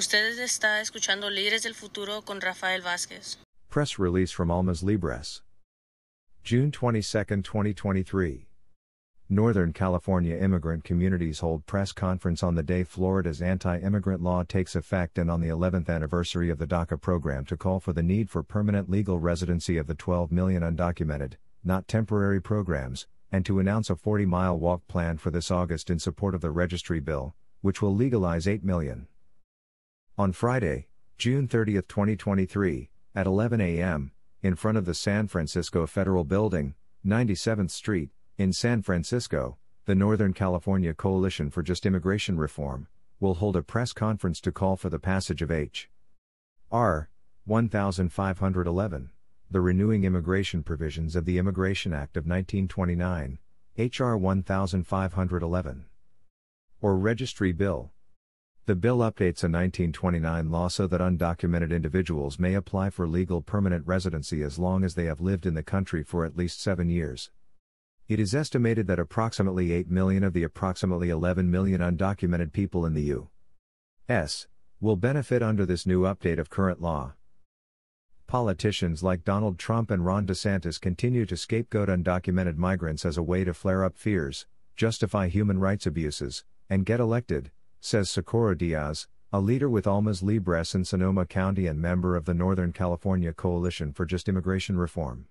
Ustedes está escuchando Líderes del Futuro con Rafael Vázquez. Press release from Almas Libres. June 22, 2023. Northern California immigrant communities hold press conference on the day Florida's anti-immigrant law takes effect and on the 11th anniversary of the DACA program to call for the need for permanent legal residency of the 12 million undocumented, not temporary programs, and to announce a 40-mile walk plan for this August in support of the registry bill, which will legalize 8 million. On Friday, June 30, 2023, at 11 a.m., in front of the San Francisco Federal Building, 97th Street, in San Francisco, the Northern California Coalition for Just Immigration Reform will hold a press conference to call for the passage of H.R. 1511, the renewing immigration provisions of the Immigration Act of 1929, H.R. 1511, or Registry Bill. The bill updates a 1929 law so that undocumented individuals may apply for legal permanent residency as long as they have lived in the country for at least seven years. It is estimated that approximately 8 million of the approximately 11 million undocumented people in the U.S. will benefit under this new update of current law. Politicians like Donald Trump and Ron DeSantis continue to scapegoat undocumented migrants as a way to flare up fears, justify human rights abuses, and get elected, says Socorro Diaz, a leader with Almas Libres in Sonoma County and member of the Northern California Coalition for Just Immigration Reform.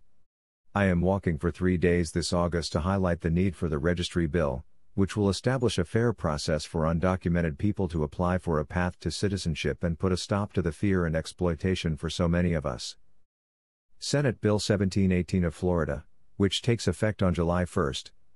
I am walking for three days this August to highlight the need for the registry bill, which will establish a fair process for undocumented people to apply for a path to citizenship and put a stop to the fear and exploitation for so many of us. Senate Bill 1718 of Florida, which takes effect on July 1,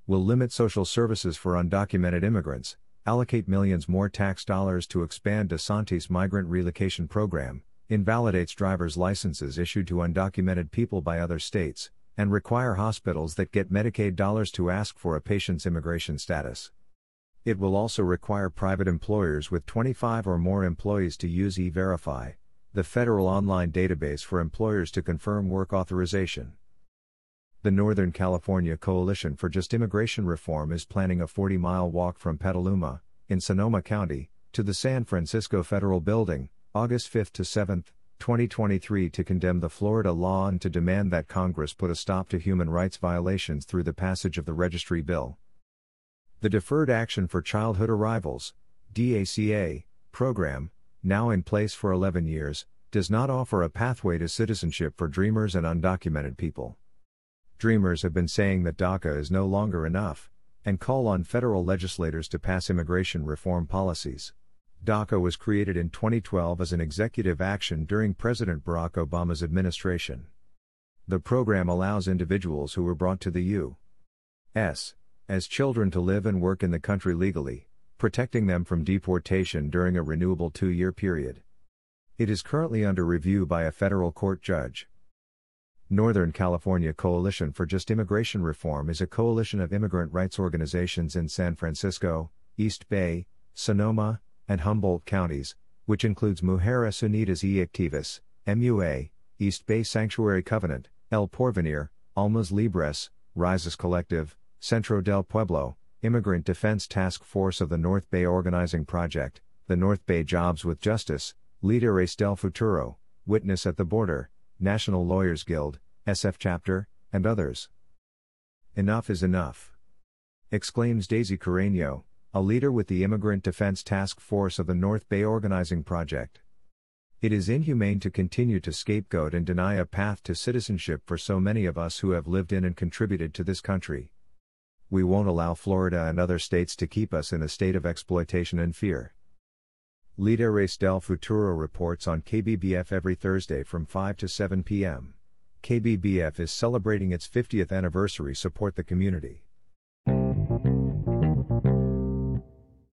will limit social services for undocumented immigrants, allocate millions more tax dollars to expand DeSantis' migrant relocation program, invalidates driver's licenses issued to undocumented people by other states, and require hospitals that get Medicaid dollars to ask for a patient's immigration status. It will also require private employers with 25 or more employees to use E Verify, the federal online database for employers to confirm work authorization. The Northern California Coalition for Just Immigration Reform is planning a 40 mile walk from Petaluma, in Sonoma County, to the San Francisco Federal Building, August 5 to 7, 2023 to condemn the Florida law and to demand that Congress put a stop to human rights violations through the passage of the Registry Bill. The Deferred Action for Childhood Arrivals DACA program, now in place for 11 years, does not offer a pathway to citizenship for Dreamers and undocumented people. Dreamers have been saying that DACA is no longer enough, and call on federal legislators to pass immigration reform policies. DACA was created in 2012 as an executive action during President Barack Obama's administration. The program allows individuals who were brought to the U.S. as children to live and work in the country legally, protecting them from deportation during a renewable two year period. It is currently under review by a federal court judge. Northern California Coalition for Just Immigration Reform is a coalition of immigrant rights organizations in San Francisco, East Bay, Sonoma, and Humboldt counties, which includes Mujeres Unidas y Activas, MUA, East Bay Sanctuary Covenant, El Porvenir, Almas Libres, Rises Collective, Centro del Pueblo, Immigrant Defense Task Force of the North Bay Organizing Project, the North Bay Jobs with Justice, Líderes del Futuro, Witness at the Border, National Lawyers Guild, SF Chapter, and others. Enough is enough. Exclaims Daisy Carreño, a leader with the Immigrant Defense Task Force of the North Bay Organizing Project. It is inhumane to continue to scapegoat and deny a path to citizenship for so many of us who have lived in and contributed to this country. We won't allow Florida and other states to keep us in a state of exploitation and fear. Líderes del Futuro reports on KBBF every Thursday from 5 to 7 p.m. KBBF is celebrating its 50th anniversary. Support the community.